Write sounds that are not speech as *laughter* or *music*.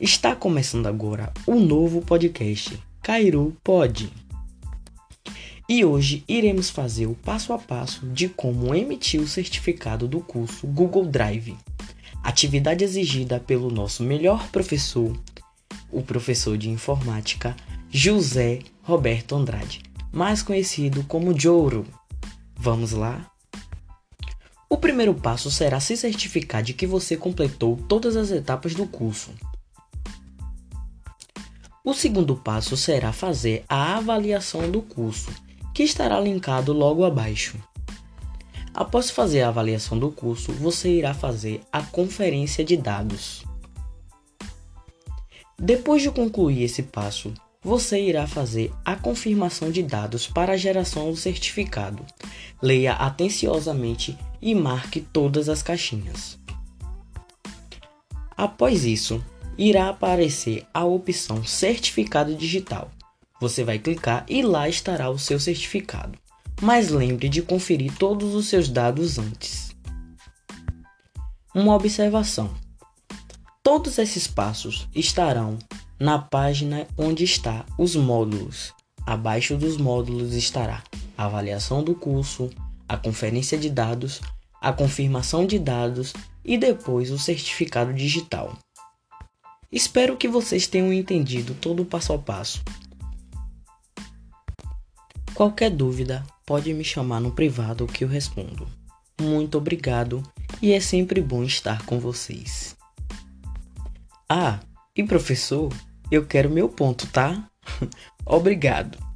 Está começando agora o novo podcast Cairu Pod. E hoje iremos fazer o passo a passo de como emitir o certificado do curso Google Drive. Atividade exigida pelo nosso melhor professor, o professor de informática José Roberto Andrade, mais conhecido como Jouro. Vamos lá? O primeiro passo será se certificar de que você completou todas as etapas do curso. O segundo passo será fazer a avaliação do curso, que estará linkado logo abaixo. Após fazer a avaliação do curso, você irá fazer a conferência de dados. Depois de concluir esse passo, você irá fazer a confirmação de dados para a geração do certificado. Leia atenciosamente e marque todas as caixinhas. Após isso, irá aparecer a opção Certificado Digital. Você vai clicar e lá estará o seu certificado. Mas lembre de conferir todos os seus dados antes. Uma observação: todos esses passos estarão na página onde está os módulos. Abaixo dos módulos estará a avaliação do curso, a conferência de dados, a confirmação de dados e depois o certificado digital. Espero que vocês tenham entendido todo o passo a passo. Qualquer dúvida, pode me chamar no privado que eu respondo. Muito obrigado e é sempre bom estar com vocês. Ah, e professor, eu quero meu ponto, tá? *laughs* obrigado.